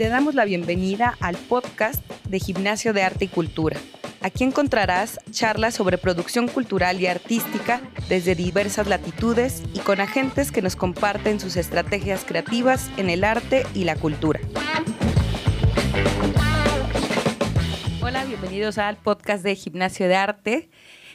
te damos la bienvenida al podcast de Gimnasio de Arte y Cultura. Aquí encontrarás charlas sobre producción cultural y artística desde diversas latitudes y con agentes que nos comparten sus estrategias creativas en el arte y la cultura. Hola, bienvenidos al podcast de Gimnasio de Arte.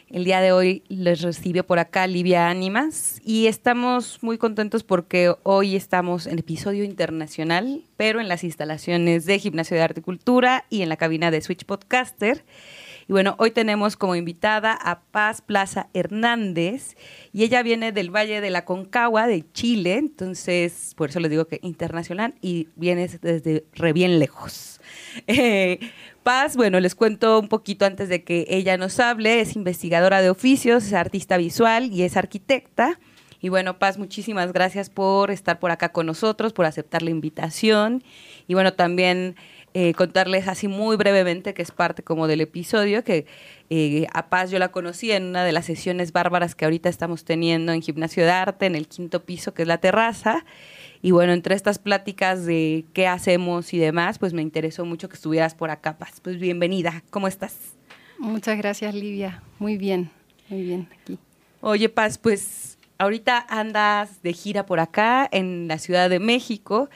El día de hoy les recibió por acá Livia Ánimas y estamos muy contentos porque hoy estamos en episodio internacional, pero en las instalaciones de Gimnasio de Arte y Cultura y en la cabina de Switch Podcaster. Y bueno, hoy tenemos como invitada a Paz Plaza Hernández y ella viene del Valle de la Concagua, de Chile, entonces por eso les digo que internacional y viene desde re bien lejos. Eh, Paz, bueno, les cuento un poquito antes de que ella nos hable, es investigadora de oficios, es artista visual y es arquitecta. Y bueno, Paz, muchísimas gracias por estar por acá con nosotros, por aceptar la invitación. Y bueno, también eh, contarles así muy brevemente, que es parte como del episodio, que eh, a Paz yo la conocí en una de las sesiones bárbaras que ahorita estamos teniendo en Gimnasio de Arte, en el quinto piso, que es la terraza. Y bueno, entre estas pláticas de qué hacemos y demás, pues me interesó mucho que estuvieras por acá, Paz. Pues bienvenida, ¿cómo estás? Muchas gracias, Livia. Muy bien, muy bien aquí. Oye, Paz, pues ahorita andas de gira por acá en la Ciudad de México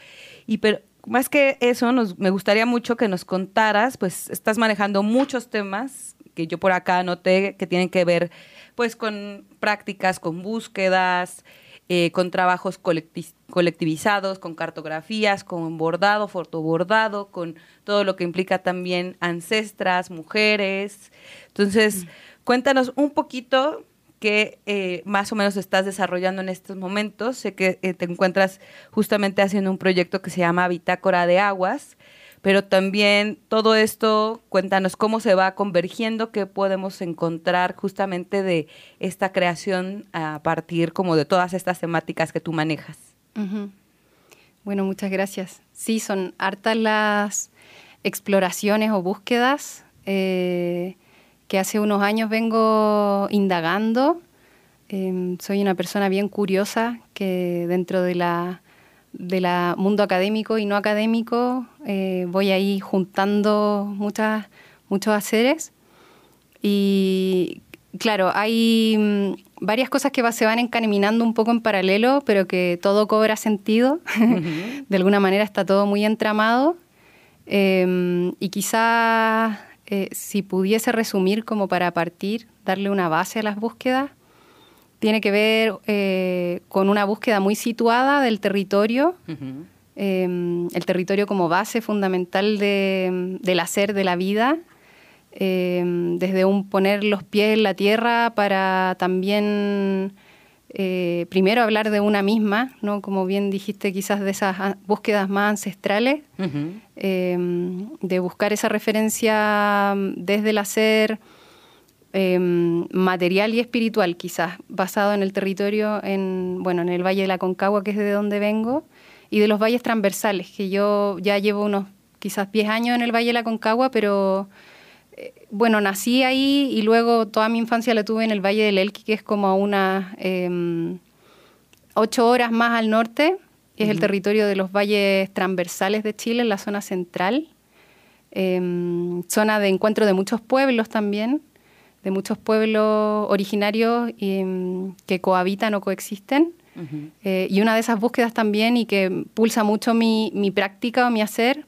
y pero más que eso, nos, me gustaría mucho que nos contaras, pues estás manejando muchos temas que yo por acá noté que tienen que ver pues con prácticas, con búsquedas, eh, con trabajos colectivizados, con cartografías, con bordado, fotobordado, con todo lo que implica también ancestras, mujeres. Entonces, mm. cuéntanos un poquito qué eh, más o menos estás desarrollando en estos momentos. Sé que eh, te encuentras justamente haciendo un proyecto que se llama Bitácora de Aguas, pero también todo esto, cuéntanos cómo se va convergiendo, qué podemos encontrar justamente de esta creación a partir como de todas estas temáticas que tú manejas. Bueno, muchas gracias. Sí, son hartas las exploraciones o búsquedas eh, que hace unos años vengo indagando. Em, soy una persona bien curiosa que dentro de la del mundo académico y no académico, eh, voy ahí juntando muchas, muchos haceres. Y claro, hay mm, varias cosas que se van encaminando un poco en paralelo, pero que todo cobra sentido. de alguna manera está todo muy entramado. Em, y quizás eh, si pudiese resumir como para partir, darle una base a las búsquedas, tiene que ver eh, con una búsqueda muy situada del territorio, em, el territorio como base fundamental del hacer de la vida, em, desde un poner los pies en la tierra para también eh, primero hablar de una misma, ¿no? como bien dijiste, quizás de esas búsquedas más ancestrales, em, de buscar esa referencia desde el hacer Em, material y espiritual, quizás, basado en el territorio, en, bueno, en el Valle de la Concagua, que es de donde vengo, y de los valles transversales, que yo ya llevo unos quizás 10 años en el Valle de la Concagua, pero bueno, nací ahí y luego toda mi infancia la tuve en el Valle del Elqui, que es como a unas em, ocho horas más al norte, es el territorio de los valles transversales de Chile, en la zona central, em, zona de encuentro de muchos pueblos también de muchos pueblos originarios mm, que cohabitan o coexisten. Eh, y una de esas búsquedas también y que pulsa mucho mi, mi práctica o mi hacer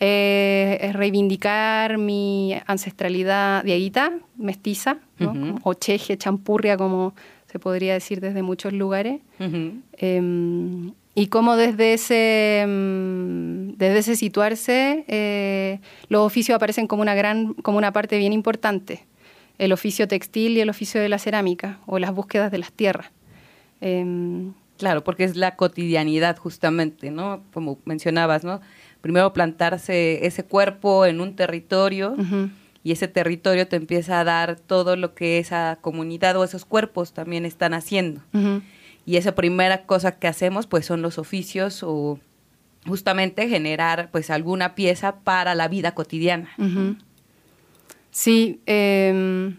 eh, reivindicar mi ancestralidad dieguita, mestiza, o cheje, champurria, como se podría decir desde muchos lugares. Em, y cómo desde ese, mm, desde ese situarse eh, los oficios aparecen como una, gran, como una parte bien importante el oficio textil y el oficio de la cerámica o las búsquedas de las tierras. Em, claro, porque es la cotidianidad justamente, ¿no? Como mencionabas, ¿no? Primero plantarse ese cuerpo en un territorio y ese territorio te empieza a dar todo lo que esa comunidad o esos cuerpos también están haciendo. Y esa primera cosa que hacemos pues son los oficios o justamente generar pues alguna pieza para la vida cotidiana. Sí, em,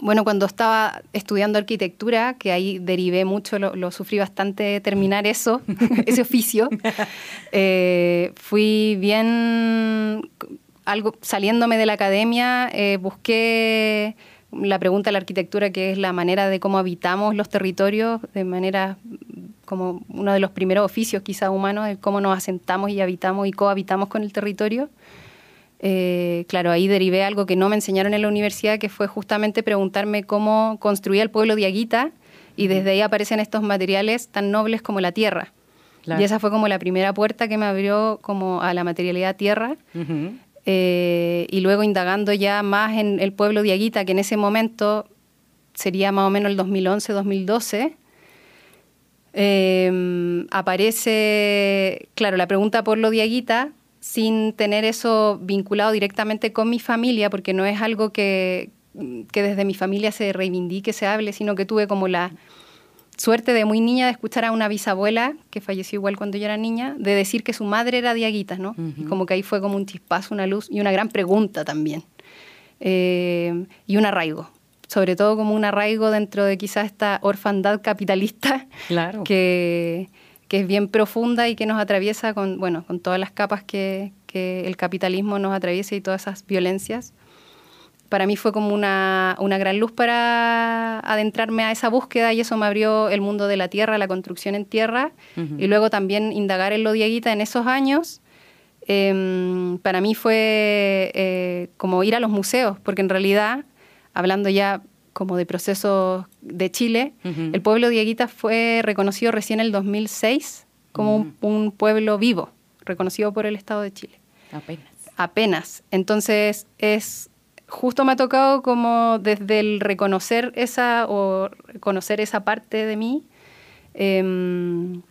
bueno, cuando estaba estudiando arquitectura, que ahí derivé mucho, lo, sufrí bastante terminar eso, ese oficio, eh, fui bien, algo, saliéndome de la academia, eh, busqué la pregunta de la arquitectura, que es la manera de cómo habitamos los territorios, de manera como uno de los primeros oficios quizá humanos, de cómo nos asentamos y habitamos y cohabitamos con el territorio. Eh, claro, ahí derivé algo que no me enseñaron en la universidad, que fue justamente preguntarme cómo construía el pueblo de Aguita, y desde ahí aparecen estos materiales tan nobles como la tierra. Y esa fue como la primera puerta que me abrió como a la materialidad tierra. Eh, y luego indagando ya más en el pueblo de Aguita, que en ese momento sería más o menos el 2011-2012, eh, aparece, claro, la pregunta por lo de Aguita, sin tener eso vinculado directamente con mi familia, porque no es algo que, que desde mi familia se reivindique, se hable, sino que tuve como la suerte de muy niña de escuchar a una bisabuela, que falleció igual cuando yo era niña, de decir que su madre era diaguita, ¿no? Y como que ahí fue como un chispazo, una luz y una gran pregunta también. Eh, y un arraigo, sobre todo como un arraigo dentro de quizás esta orfandad capitalista claro. que, que, es bien profunda y que nos atraviesa con, bueno, con todas las capas que, que el capitalismo nos atraviesa y todas esas violencias para mí fue como una, una, gran luz para adentrarme a esa búsqueda y eso me abrió el mundo de la tierra, la construcción en tierra y luego también indagar en lo dieguita en esos años. Em, para mí fue eh, como ir a los museos, porque en realidad, hablando ya como de procesos de Chile, el pueblo dieguita fue reconocido recién en el 2006 como un, un pueblo vivo, reconocido por el Estado de Chile. Apenas. Apenas. Entonces es justo me ha tocado como desde el reconocer esa o conocer esa parte de mí em,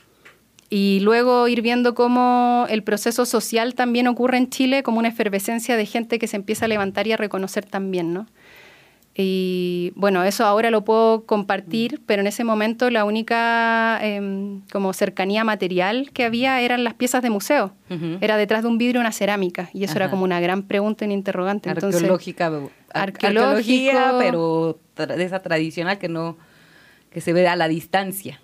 y luego ir viendo cómo el proceso social también ocurre en Chile como una efervescencia de gente que se empieza a levantar y a reconocer también, ¿no? Y bueno, eso ahora lo puedo compartir, pero en ese momento la única em, como cercanía material que había eran las piezas de museo. Era detrás de un vidrio una cerámica y eso era como una gran pregunta, un interrogante. Arqueológica, arqueológica, pero de esa tradicional que no que se ve a la distancia.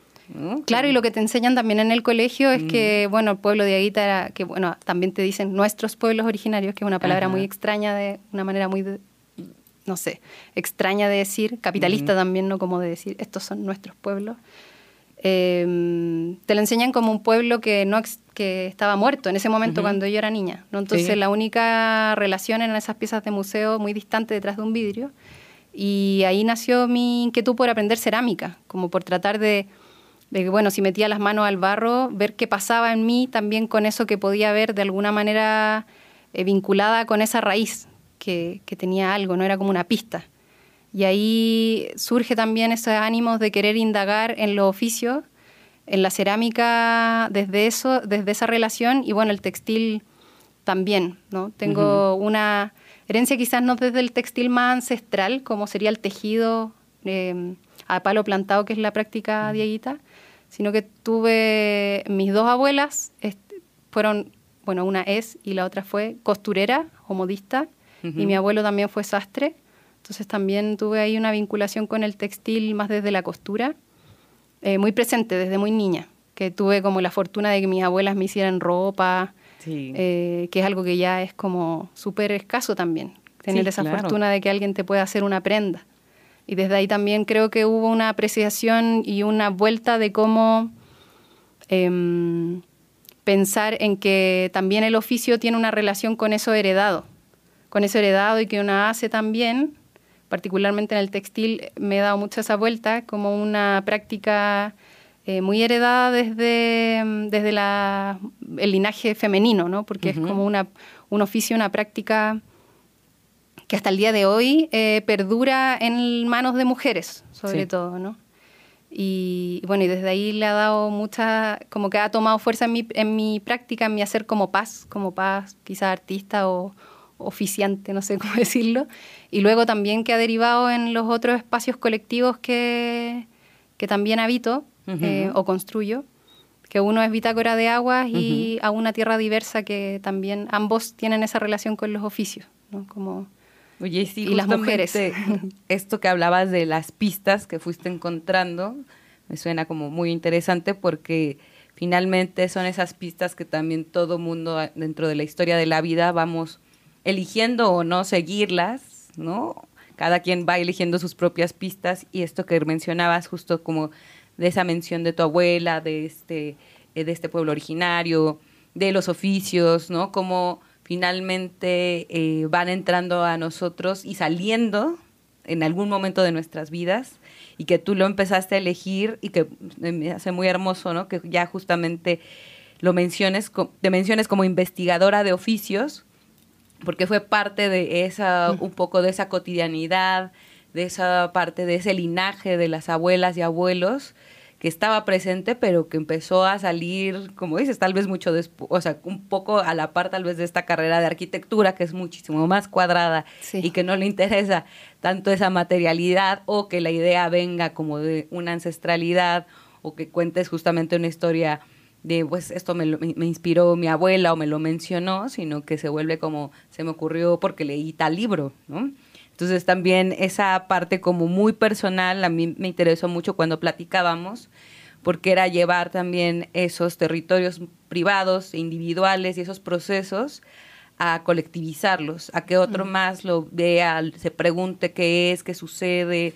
Claro, y lo que te enseñan también en el colegio es que, mm. bueno, el pueblo de Aguita era, que bueno, también te dicen nuestros pueblos originarios, que es una palabra muy extraña, de una manera muy no sé, extraña de decir, capitalista también, ¿no? Como de decir, estos son nuestros pueblos. Em, te lo enseñan como un pueblo que no que estaba muerto en ese momento cuando yo era niña. ¿no? Entonces la única relación eran esas piezas de museo muy distantes detrás de un vidrio. Y ahí nació mi inquietud por aprender cerámica, como por tratar de, de que, bueno, si metía las manos al barro, ver qué pasaba en mí también con eso que podía ver de alguna manera eh, vinculada con esa raíz, que, tenía algo, no era como una pista. Y ahí surge también ese ánimos de querer indagar en los oficios, en la cerámica desde eso, desde esa relación y bueno, el textil también, ¿no? Tengo una herencia quizás no desde el textil más ancestral, como sería el tejido em, a palo plantado, que es la práctica dieguita, sino que tuve mis dos abuelas, fueron, bueno, una es y la otra fue costurera o modista, y mi abuelo también fue sastre, entonces también tuve ahí una vinculación con el textil más desde la costura, eh, muy presente desde muy niña, que tuve como la fortuna de que mis abuelas me hicieran ropa, eh, que es algo que ya es como súper escaso también, tener esa fortuna de que alguien te pueda hacer una prenda. Y desde ahí también creo que hubo una apreciación y una vuelta de cómo em, pensar en que también el oficio tiene una relación con eso heredado con eso heredado y que una hace también, particularmente en el textil, me he dado mucho esa vuelta como una práctica eh, muy heredada desde, desde la, el linaje femenino, ¿no? porque es como una, un oficio, una práctica que hasta el día de hoy eh, perdura en manos de mujeres, sobre todo, ¿no? Y bueno, y desde ahí le ha dado mucha, como que ha tomado fuerza en mi, en mi práctica, en mi hacer como paz, como paz, quizás artista o, oficiante, no sé cómo decirlo, y luego también que ha derivado en los otros espacios colectivos que, que también habito eh, o construyo, que uno es Bitácora de Aguas y a una tierra diversa que también ambos tienen esa relación con los oficios, ¿no? como Oye, sí, y las mujeres. Esto que hablabas de las pistas que fuiste encontrando, me suena como muy interesante porque finalmente son esas pistas que también todo mundo dentro de la historia de la vida vamos eligiendo o no seguirlas, ¿no? Cada quien va eligiendo sus propias pistas y esto que mencionabas justo como de esa mención de tu abuela, de este, eh, de este pueblo originario, de los oficios, ¿no? Como finalmente eh, van entrando a nosotros y saliendo en algún momento de nuestras vidas y que tú lo empezaste a elegir y que me hace muy hermoso, ¿no? Que ya justamente lo menciones, te menciones como investigadora de oficios, porque fue parte de esa, un poco de esa cotidianidad, de esa parte de ese linaje de las abuelas y abuelos que estaba presente, pero que empezó a salir, como dices, tal vez mucho después, o sea, un poco a la par tal vez de esta carrera de arquitectura, que es muchísimo más cuadrada y que no le interesa tanto esa materialidad o que la idea venga como de una ancestralidad o que cuentes justamente una historia de, pues esto me, me inspiró mi abuela o me lo mencionó, sino que se vuelve como se me ocurrió porque leí tal libro, ¿no? Entonces también esa parte como muy personal a mí me interesó mucho cuando platicábamos, porque era llevar también esos territorios privados, e individuales y esos procesos a colectivizarlos, a que otro más lo vea, se pregunte qué es, qué sucede.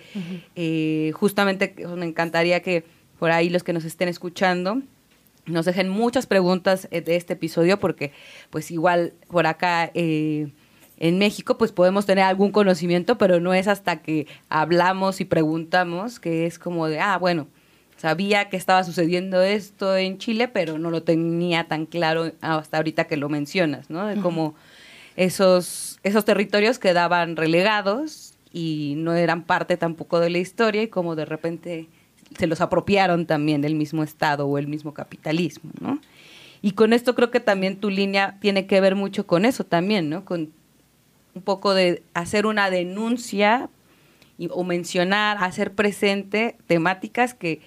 Eh, justamente me encantaría que por ahí los que nos estén escuchando nos dejen muchas preguntas eh, de este episodio, porque pues igual por acá... Eh, en México pues podemos tener algún conocimiento, pero no es hasta que hablamos y preguntamos que es como de, ah, bueno, sabía que estaba sucediendo esto en Chile, pero no lo tenía tan claro hasta ahorita que lo mencionas, ¿no? De cómo esos, esos territorios quedaban relegados y no eran parte tampoco de la historia y como de repente se los apropiaron también del mismo Estado o el mismo capitalismo, ¿no? Y con esto creo que también tu línea tiene que ver mucho con eso también, ¿no? Con un poco de hacer una denuncia o mencionar, hacer presente temáticas que,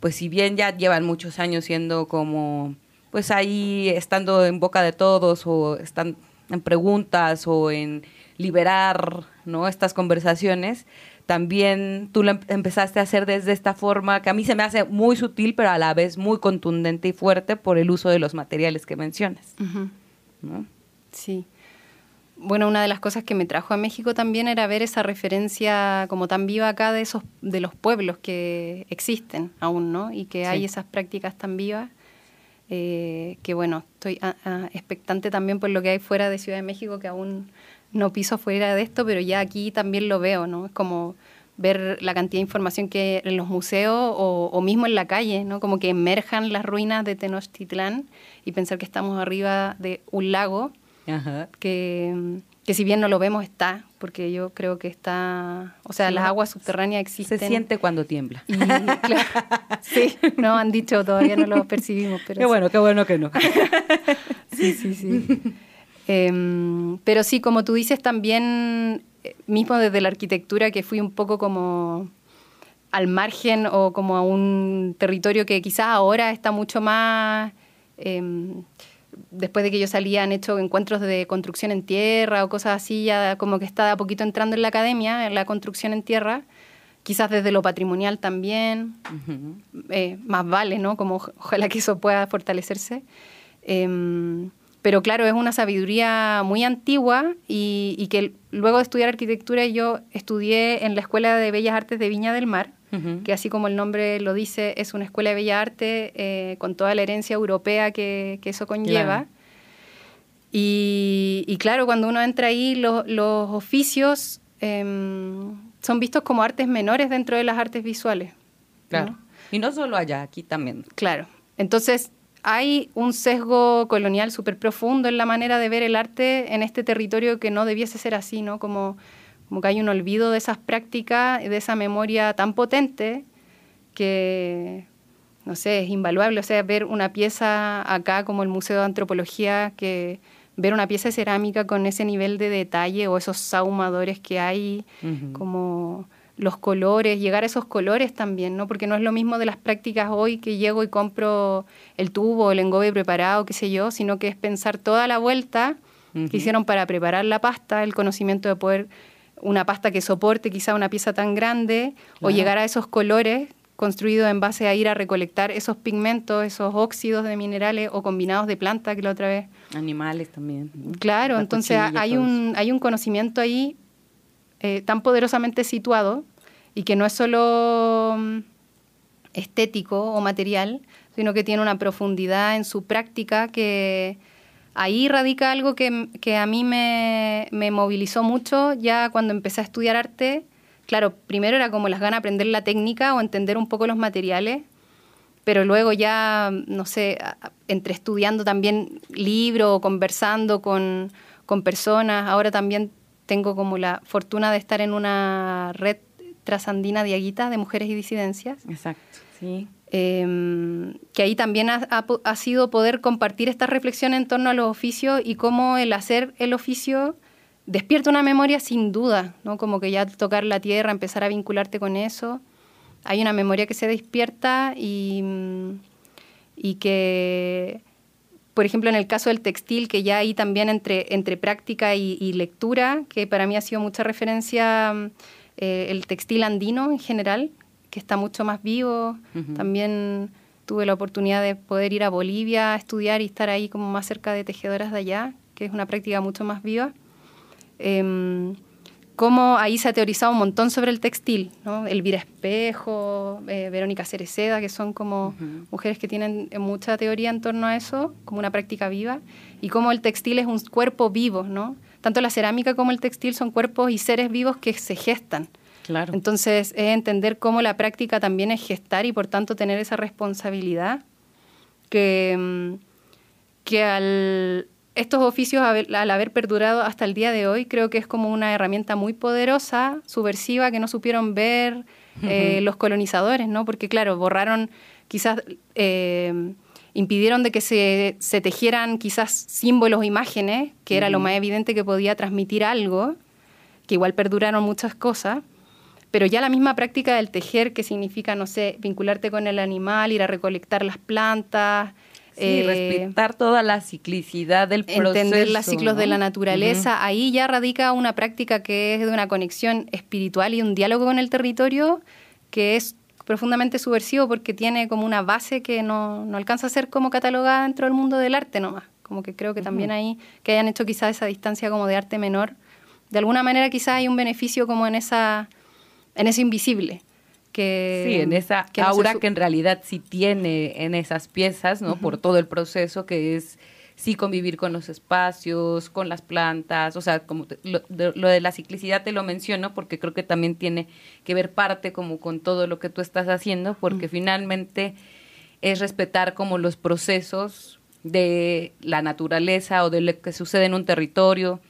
pues si bien ya llevan muchos años siendo como, pues ahí estando en boca de todos o están en preguntas o en liberar, ¿no? Estas conversaciones, también tú lo em-, empezaste a hacer desde esta forma que a mí se me hace muy sutil, pero a la vez muy contundente y fuerte por el uso de los materiales que mencionas. Sí bueno, una de las cosas que me trajo a México también era ver esa referencia como tan viva acá de esos de los pueblos que existen aún, ¿no? Y que hay esas prácticas tan vivas. Eh, que bueno, estoy ah, ah, expectante también por lo que hay fuera de Ciudad de México, que aún no piso fuera de esto, pero ya aquí también lo veo, ¿no? Es como ver la cantidad de información que en los museos o, o mismo en la calle, ¿no? Como que emerjan las ruinas de Tenochtitlán y pensar que estamos arriba de un lago Que, que si bien no lo vemos está, porque yo creo que está, o sea, las aguas subterráneas existen. Se siente cuando tiembla. sí, no han dicho, todavía no lo percibimos. Pero qué bueno, qué bueno que no. sí, sí, sí. Em, pero sí, como tú dices, también, eh, mismo desde la arquitectura, que fui un poco como al margen o como a un territorio que quizás ahora está mucho más... Em, después de que yo salía han hecho encuentros de construcción en tierra o cosas así, ya como que está a poquito entrando en la academia, en la construcción en tierra, quizás desde lo patrimonial también, eh, más vale, ¿no? Como ojalá que eso pueda fortalecerse. Em, pero claro, es una sabiduría muy antigua y, y, que luego de estudiar arquitectura yo estudié en la Escuela de Bellas Artes de Viña del Mar, que así como el nombre lo dice, es una escuela de bella arte eh, con toda la herencia europea que, eso conlleva. Y, claro, cuando uno entra ahí, los oficios em, son vistos como artes menores dentro de las artes visuales. Claro. Y no solo allá, aquí también. Claro. Entonces, hay un sesgo colonial súper profundo en la manera de ver el arte en este territorio que no debiese ser así, ¿no? Como como que hay un olvido de esas prácticas, de esa memoria tan potente que, no sé, es invaluable. O sea, ver una pieza acá como el Museo de Antropología, que ver una pieza de cerámica con ese nivel de detalle o esos sahumadores que hay, como los colores, llegar a esos colores también, ¿no? Porque no es lo mismo de las prácticas hoy que llego y compro el tubo, el engobe preparado, qué sé yo, sino que es pensar toda la vuelta que hicieron para preparar la pasta, el conocimiento de poder una pasta que soporte quizá una pieza tan grande o llegar a esos colores construidos en base a ir a recolectar esos pigmentos, esos óxidos de minerales o combinados de planta que la otra vez. Animales también. Claro, entonces hay un, hay un conocimiento ahí eh, tan poderosamente situado y que no es solo mm, estético o material, sino que tiene una profundidad en su práctica que ahí radica algo que, que a mí me, me movilizó mucho ya cuando empecé a estudiar arte. Claro, primero era como las ganas de aprender la técnica o entender un poco los materiales, pero luego ya, no sé, entre estudiando también libros o conversando con, personas, ahora también tengo como la fortuna de estar en una red trasandina diaguita de mujeres y disidencias. Exacto, sí. Em, que ahí también ha, ha, sido poder compartir esta reflexión en torno a los oficios y cómo el hacer el oficio despierta una memoria sin duda, ¿no? Como que ya tocar la tierra, empezar a vincularte con eso, hay una memoria que se despierta y, mm, y que, por ejemplo, en el caso del textil, que ya hay también entre, entre práctica y, lectura, que para mí ha sido mucha referencia mm, eh, el textil andino en general, que está mucho más vivo. También tuve la oportunidad de poder ir a Bolivia a estudiar y estar ahí como más cerca de tejedoras de allá, que es una práctica mucho más viva. Eh, cómo ahí se ha teorizado un montón sobre el textil, ¿no? Elvira Espejo, eh, Verónica Cereceda, que son como mujeres que tienen mucha teoría en torno a eso, como una práctica viva, y cómo el textil es un cuerpo vivo, ¿no? Tanto la cerámica como el textil son cuerpos y seres vivos que se gestan. Claro. Entonces, es entender cómo la práctica también es gestar y por tanto tener esa responsabilidad que, mm, que al, estos oficios, al haber perdurado hasta el día de hoy, creo que es como una herramienta muy poderosa, subversiva, que no supieron ver eh, los colonizadores, ¿no? Porque, claro, borraron, quizás eh, impidieron de que se, tejieran quizás símbolos o imágenes, que era lo más evidente que podía transmitir algo, que igual perduraron muchas cosas. Pero ya la misma práctica del tejer, que significa, no sé, vincularte con el animal, ir a recolectar las plantas, Sí, eh, respetar toda la ciclicidad del proceso. Entender los ciclos de la naturaleza. Ahí ya radica una práctica que es de una conexión espiritual y un diálogo con el territorio que es profundamente subversivo porque tiene como una base que no, no alcanza a ser como catalogada dentro del mundo del arte nomás. Como que creo que también ahí, que hayan hecho quizás esa distancia como de arte menor, de alguna manera quizás hay un beneficio como en esa en ese invisible sí, en esa aura que en realidad sí tiene en esas piezas, ¿no? Por todo el proceso que es sí convivir con los espacios, con las plantas, o sea, como lo, de, la ciclicidad te lo menciono porque creo que también tiene que ver parte como con todo lo que tú estás haciendo, porque finalmente es respetar como los procesos de la naturaleza o de lo que sucede en un territorio,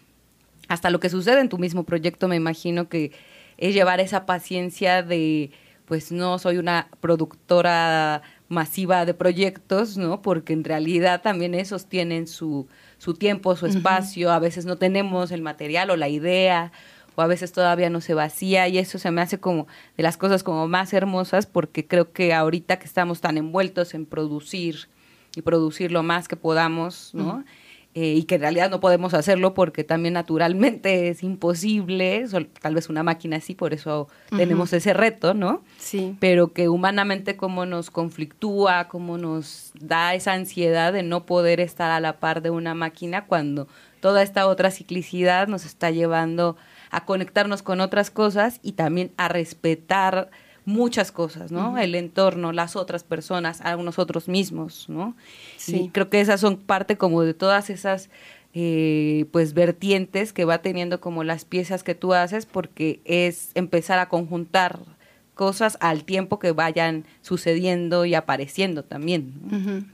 hasta lo que sucede en tu mismo proyecto, me imagino que es llevar esa paciencia de pues no soy una productora masiva de proyectos, ¿no? Porque en realidad también esos tienen su, su tiempo, su espacio, a veces no tenemos el material o la idea, o a veces todavía no se vacía, y eso se me hace como de las cosas como más hermosas, porque creo que ahorita que estamos tan envueltos en producir y producir lo más que podamos, ¿no? Eh, y que en realidad no podemos hacerlo porque también naturalmente es imposible, tal vez una máquina sí, por eso tenemos ese reto, ¿no? Sí. Pero que humanamente como nos conflictúa, como nos da esa ansiedad de no poder estar a la par de una máquina cuando toda esta otra ciclicidad nos está llevando a conectarnos con otras cosas y también a respetar muchas cosas, ¿no? El entorno, las otras personas, a nosotros mismos, ¿no? Sí. Y creo que esas son parte como de todas esas eh, pues vertientes que va teniendo como las piezas que tú haces porque es empezar a conjuntar cosas al tiempo que vayan sucediendo y apareciendo también.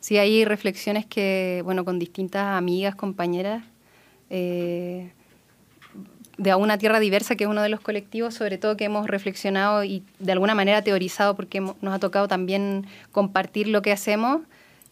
Sí, hay reflexiones que, bueno, con distintas amigas, compañeras, eh, de una tierra diversa, que es uno de los colectivos, sobre todo que hemos reflexionado y de alguna manera teorizado, porque nos ha tocado también compartir lo que hacemos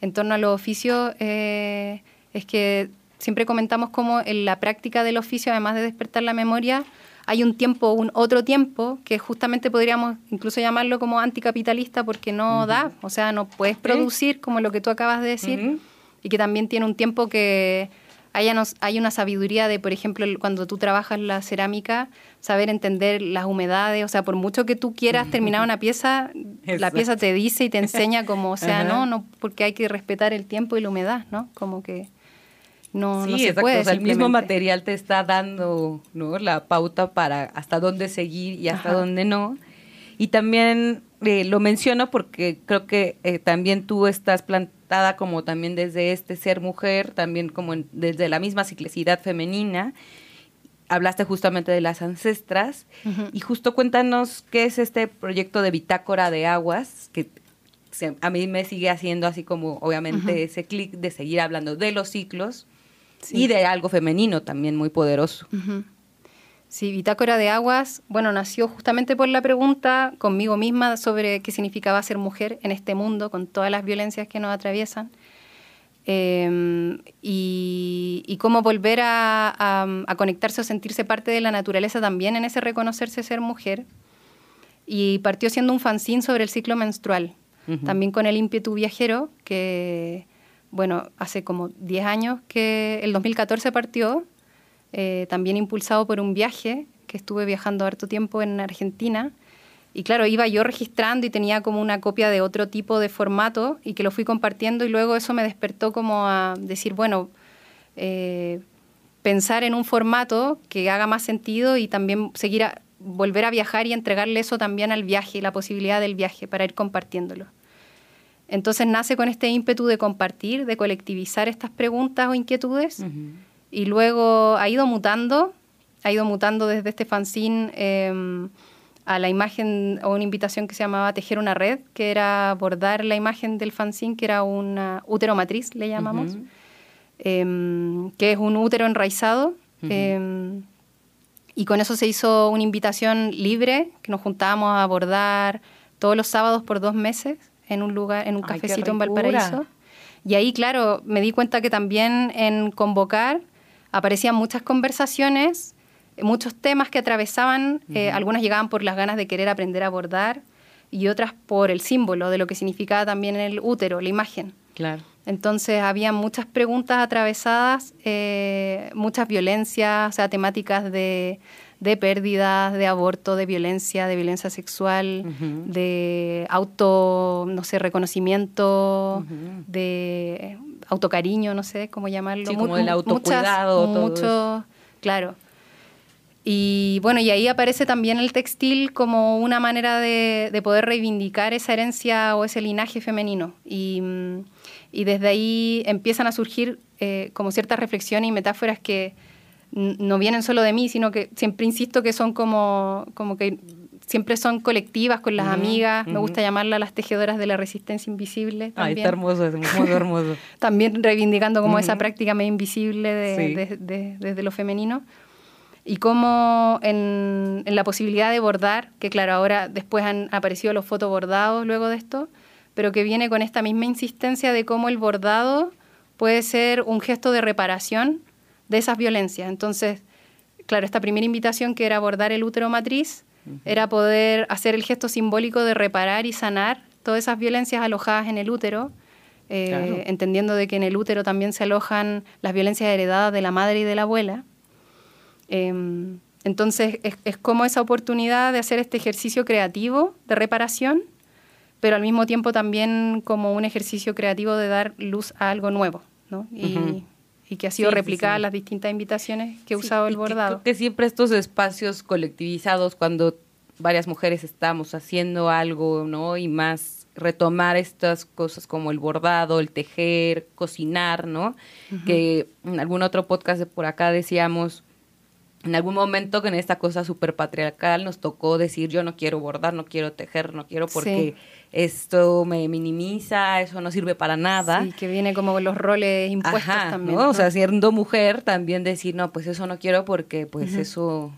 en torno a los oficios, eh, es que siempre comentamos cómo en la práctica del oficio, además de despertar la memoria, hay un tiempo, un otro tiempo, que justamente podríamos incluso llamarlo como anticapitalista porque no da, o sea, no puedes producir como lo que tú acabas de decir, y que también tiene un tiempo que hay una sabiduría de, por ejemplo, cuando tú trabajas la cerámica, saber entender las humedades, o sea, por mucho que tú quieras terminar una pieza, la pieza te dice y te enseña como, o sea, no, no, porque hay que respetar el tiempo y la humedad, ¿no? Como que no, no se puede. el mismo material te está dando ¿no? la pauta para hasta dónde seguir y hasta dónde no. Y también eh, lo menciono porque creo que eh, también tú estás como también desde este ser mujer, también como desde la misma ciclicidad femenina. Hablaste justamente de las ancestras. Y justo cuéntanos qué es este proyecto de bitácora de aguas que a mí me sigue haciendo así como obviamente ese clic de seguir hablando de los ciclos y de algo femenino también muy poderoso. Sí, Bitácora de Aguas, bueno, nació justamente por la pregunta conmigo misma sobre qué significaba ser mujer en este mundo, con todas las violencias que nos atraviesan, em, y, cómo volver a, conectarse o sentirse parte de la naturaleza también en ese reconocerse ser mujer. Y partió siendo un fanzine sobre el ciclo menstrual, también con el ímpetu viajero, que bueno, hace como 10 años que el 2014 partió, eh, también impulsado por un viaje, que estuve viajando harto tiempo en Argentina. Y claro, iba yo registrando y tenía como una copia de otro tipo de formato y que lo fui compartiendo y luego eso me despertó como a decir, bueno, eh, pensar en un formato que haga más sentido y también seguir a, volver a viajar y entregarle eso también al viaje, la posibilidad del viaje para ir compartiéndolo. Entonces nace con este ímpetu de compartir, de colectivizar estas preguntas o inquietudes y luego ha ido mutando, ha ido mutando desde este fanzine em, a la imagen o una invitación que se llamaba Tejer una red, que era abordar la imagen del fanzine, que era una útero matriz, le llamamos, em, que es un útero enraizado. Em, y con eso se hizo una invitación libre, que nos juntábamos a abordar todos los sábados por dos meses en un lugar, en un cafecito en Valparaíso. Y ahí, claro, me di cuenta que también en convocar aparecían muchas conversaciones, muchos temas que atravesaban, eh, algunas llegaban por las ganas de querer aprender a abordar y otras por el símbolo de lo que significaba también el útero, la imagen. Claro. Entonces había muchas preguntas atravesadas, eh, muchas violencias, o sea, temáticas de de pérdidas, de aborto, de violencia, de violencia sexual, de auto, no sé, reconocimiento, de autocariño, no sé cómo llamarlo. Sí, como el autocuidado. Muchos, claro. Y bueno, y ahí aparece también el textil como una manera de, poder reivindicar esa herencia o ese linaje femenino. Y, desde ahí empiezan a surgir eh, como ciertas reflexiones y metáforas que, no vienen solo de mí, sino que siempre insisto que son como, como que siempre son colectivas con las amigas. Me gusta llamarlas las tejedoras de la resistencia invisible. También. Ay, está hermoso, es muy hermoso. también reivindicando como esa práctica más invisible de, desde lo femenino. Y como en, en, la posibilidad de bordar, que claro, ahora después han aparecido los fotobordados luego de esto, pero que viene con esta misma insistencia de cómo el bordado puede ser un gesto de reparación de esas violencias. Entonces, claro, esta primera invitación que era abordar el útero matriz, era poder hacer el gesto simbólico de reparar y sanar todas esas violencias alojadas en el útero, eh, entendiendo de que en el útero también se alojan las violencias heredadas de la madre y de la abuela. Em, entonces, es, es, como esa oportunidad de hacer este ejercicio creativo de reparación, pero al mismo tiempo también como un ejercicio creativo de dar luz a algo nuevo. ¿no? Y, y que ha sido replicada las distintas invitaciones que he usado el bordado. Que, creo que siempre estos espacios colectivizados, cuando varias mujeres estamos haciendo algo, ¿no? Y más retomar estas cosas como el bordado, el tejer, cocinar, ¿no? Que en algún otro podcast de por acá decíamos, en algún momento que en esta cosa súper patriarcal nos tocó decir yo no quiero bordar, no quiero tejer, no quiero porque esto me minimiza, eso no sirve para nada. Sí, que viene como los roles impuestos también. O sea, siendo mujer también decir, no, pues eso no quiero porque pues eso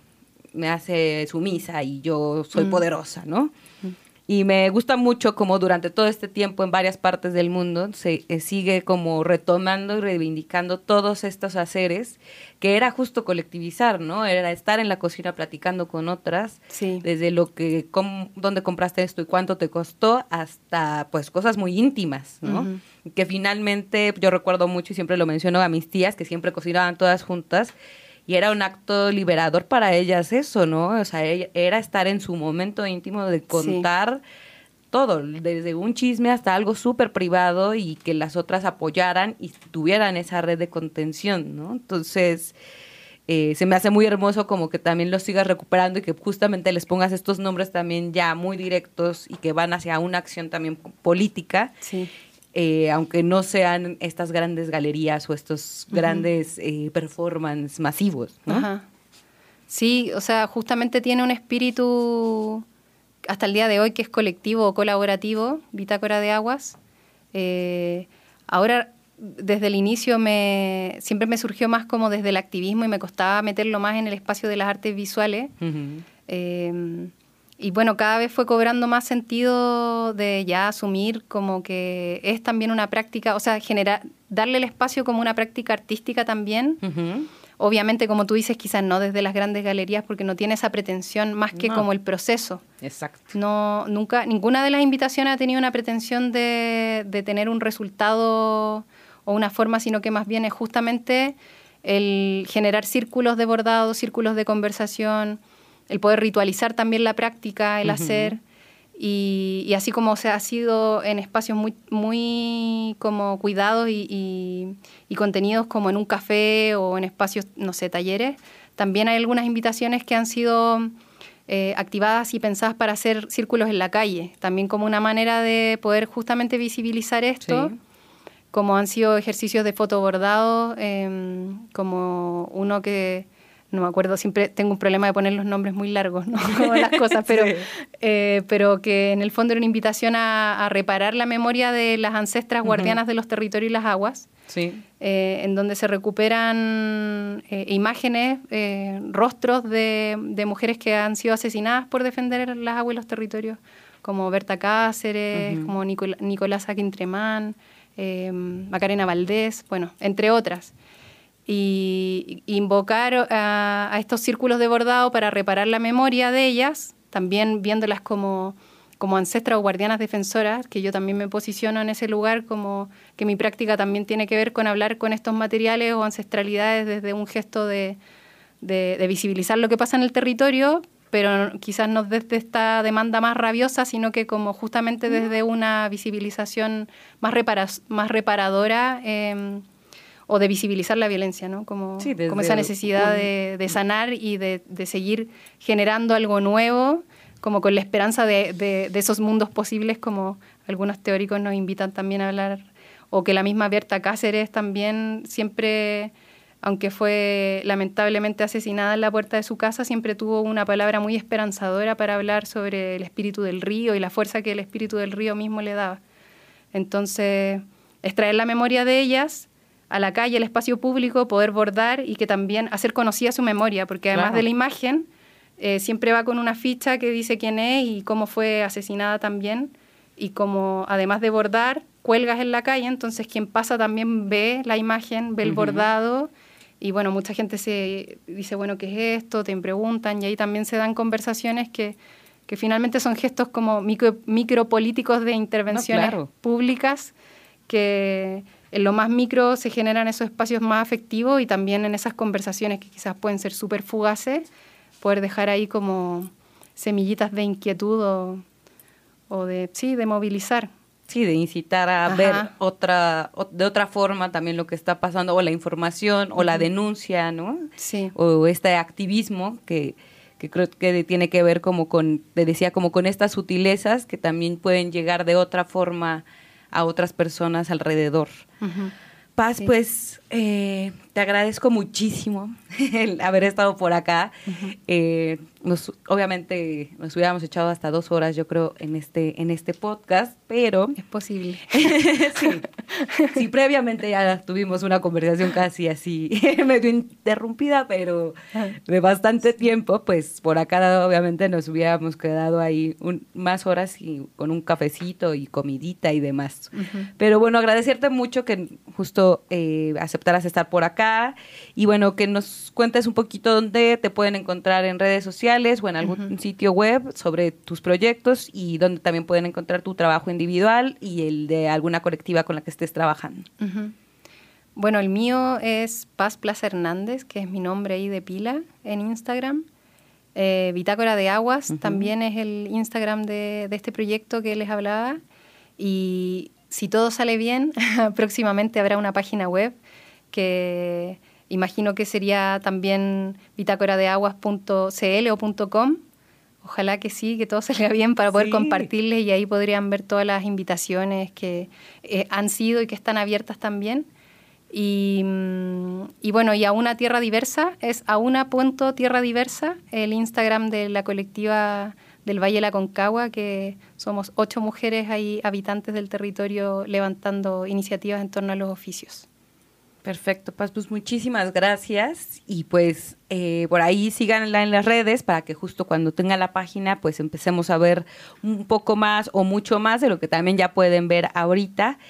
me hace sumisa y yo soy mm. poderosa, ¿no? Y me gusta mucho como durante todo este tiempo en varias partes del mundo se eh, sigue como retomando y reivindicando todos estos haceres que era justo colectivizar, ¿no? Era estar en la cocina platicando con otras, Sí. desde lo que, cómo- dónde compraste esto y cuánto te costó, hasta pues cosas muy íntimas, ¿no? Que finalmente yo recuerdo mucho y siempre lo menciono a mis tías que siempre cocinaban todas juntas y era un acto liberador para ellas eso, ¿no? O sea, ella- era estar en su momento íntimo de contar todo, desde un chisme hasta algo súper privado y que las otras apoyaran y tuvieran esa red de contención, ¿no? Entonces, eh, se me hace muy hermoso como que también los sigas recuperando y que justamente les pongas estos nombres también ya muy directos y que van hacia una acción también política, Sí. Eh, aunque no sean estas grandes galerías o estos grandes eh, performance masivos, ¿no? Ajá. Sí, o sea, justamente tiene un espíritu hasta el día de hoy que es colectivo o colaborativo, Bitácora de Aguas. Eh, ahora, desde el inicio, me, siempre me surgió más como desde el activismo y me costaba meterlo más en el espacio de las artes visuales. Ujú. Eh, y bueno, cada vez fue cobrando más sentido de ya asumir como que es también una práctica, o sea, generar, darle el espacio como una práctica artística también. Obviamente, como tú dices, quizás no desde las grandes galerías porque no tiene esa pretensión más que No. como el proceso. Exacto. No, nunca, ninguna de las invitaciones ha tenido una pretensión de, de tener un resultado o una forma, sino que más bien es justamente el generar círculos de bordado, círculos de conversación, el poder ritualizar también la práctica, el hacer. Y, y así como se ha sido en espacios muy, muy como cuidados y, y- y contenidos como en un café o en espacios, no sé, talleres, también hay algunas invitaciones que han sido eh, activadas y pensadas para hacer círculos en la calle, también como una manera de poder justamente visibilizar esto, Sí. como han sido ejercicios de fotobordado, em, como uno que, no me acuerdo, siempre tengo un problema de poner los nombres muy largos, ¿no? Como las cosas, pero, Sí. eh, pero que en el fondo era una invitación a, a reparar la memoria de las ancestras guardianas de los territorios y las aguas Sí. eh, en donde se recuperan eh, imágenes, rostros de, de mujeres que han sido asesinadas por defender las aguas y los territorios, como Berta Cáceres, como Nicol- Nicolás Aquintremán, Macarena Valdés, bueno, entre otras. Y invocar a, a estos círculos de bordado para reparar la memoria de ellas, también viéndolas como, como ancestras o guardianas defensoras, que yo también me posiciono en ese lugar como que mi práctica también tiene que ver con hablar con estos materiales o ancestralidades desde un gesto de, de- de visibilizar lo que pasa en el territorio, pero quizás no desde esta demanda más rabiosa, sino que como justamente desde una visibilización más, repara- más reparadora eh, o de visibilizar la violencia, ¿no? Como, Sí, desde como esa necesidad de, de sanar y de, de seguir generando algo nuevo, como con la esperanza de esos mundos posibles, como algunos teóricos nos invitan también a hablar, o que la misma Berta Cáceres también siempre, aunque fue lamentablemente asesinada en la puerta de su casa, siempre tuvo una palabra muy esperanzadora para hablar sobre el espíritu del río y la fuerza que el espíritu del río mismo le daba. Entonces, extraer la memoria de ellas a la calle, al espacio público, poder bordar y que también hacer conocida su memoria, porque además Claro. de la imagen, eh, siempre va con una ficha que dice quién es y cómo fue asesinada también. Y como además de bordar, cuelgas en la calle, entonces quien pasa también ve la imagen, ve el bordado. Y bueno, mucha gente se dice, bueno, ¿qué es esto? Te preguntan y ahí también se dan conversaciones que, que finalmente son gestos como micro, micropolíticos de intervenciones claro. públicas que en lo más micro se generan esos espacios más afectivos y también en esas conversaciones que quizás pueden ser súper fugaces, poder dejar ahí como semillitas de inquietud o, o de, sí, de movilizar. Sí, de incitar a Ajá. ver otra, o- de otra forma también lo que está pasando, o la información, o la denuncia, ¿no? Sí. O este activismo que, que creo que tiene que ver como con, te decía, como con estas sutilezas que también pueden llegar de otra forma a otras personas alrededor. Paz, Sí. pues, eh, te agradezco muchísimo el haber estado por acá. Eh, nos, obviamente nos hubiéramos echado hasta dos horas, yo creo, en este, en este podcast, pero... Es posible. sí. previamente ya tuvimos una conversación casi así, medio interrumpida, pero de bastante tiempo, pues por acá obviamente nos hubiéramos quedado ahí más horas y con un cafecito y comidita y demás. Pero bueno, agradecerte mucho que justo eh, aceptaras estar por acá y bueno, que nos cuentes un poquito dónde te pueden encontrar en redes sociales o en algún sitio web sobre tus proyectos y dónde también pueden encontrar tu trabajo individual y el de alguna colectiva con la que estés trabajando. Bueno, el mío es Paz Plaza Hernández, que es mi nombre ahí de pila en Instagram. Eh, Bitácora de Aguas también es el Instagram de, de, este proyecto que les hablaba. Y si todo sale bien, próximamente habrá una página web que imagino que sería también bitácoradeaguas.cl o .com. Ojalá que sí, que todo salga bien para poder compartirles y ahí podrían ver todas las invitaciones que eh, han sido y que están abiertas también. Y, mm, y, bueno, y a una tierra diversa, es a una punto tierra diversa, el Instagram de la colectiva del Valle de la Concagua, que somos ocho mujeres ahí, habitantes del territorio, levantando iniciativas en torno a los oficios. Perfecto, Paz, pues muchísimas gracias y pues eh, por ahí síganla en las redes para que justo cuando tenga la página pues empecemos a ver un poco más o mucho más de lo que también ya pueden ver ahorita.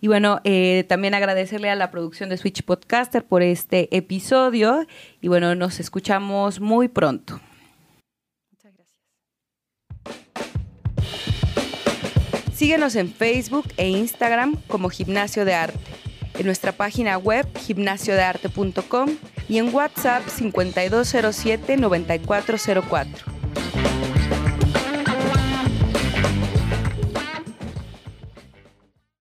Y bueno, eh, también agradecerle a la producción de Switch Podcaster por este episodio y bueno, nos escuchamos muy pronto. Muchas gracias. Síguenos en Facebook e Instagram como Gimnasio de Arte en nuestra página web gimnasiodearte.com y en WhatsApp 5207-9404.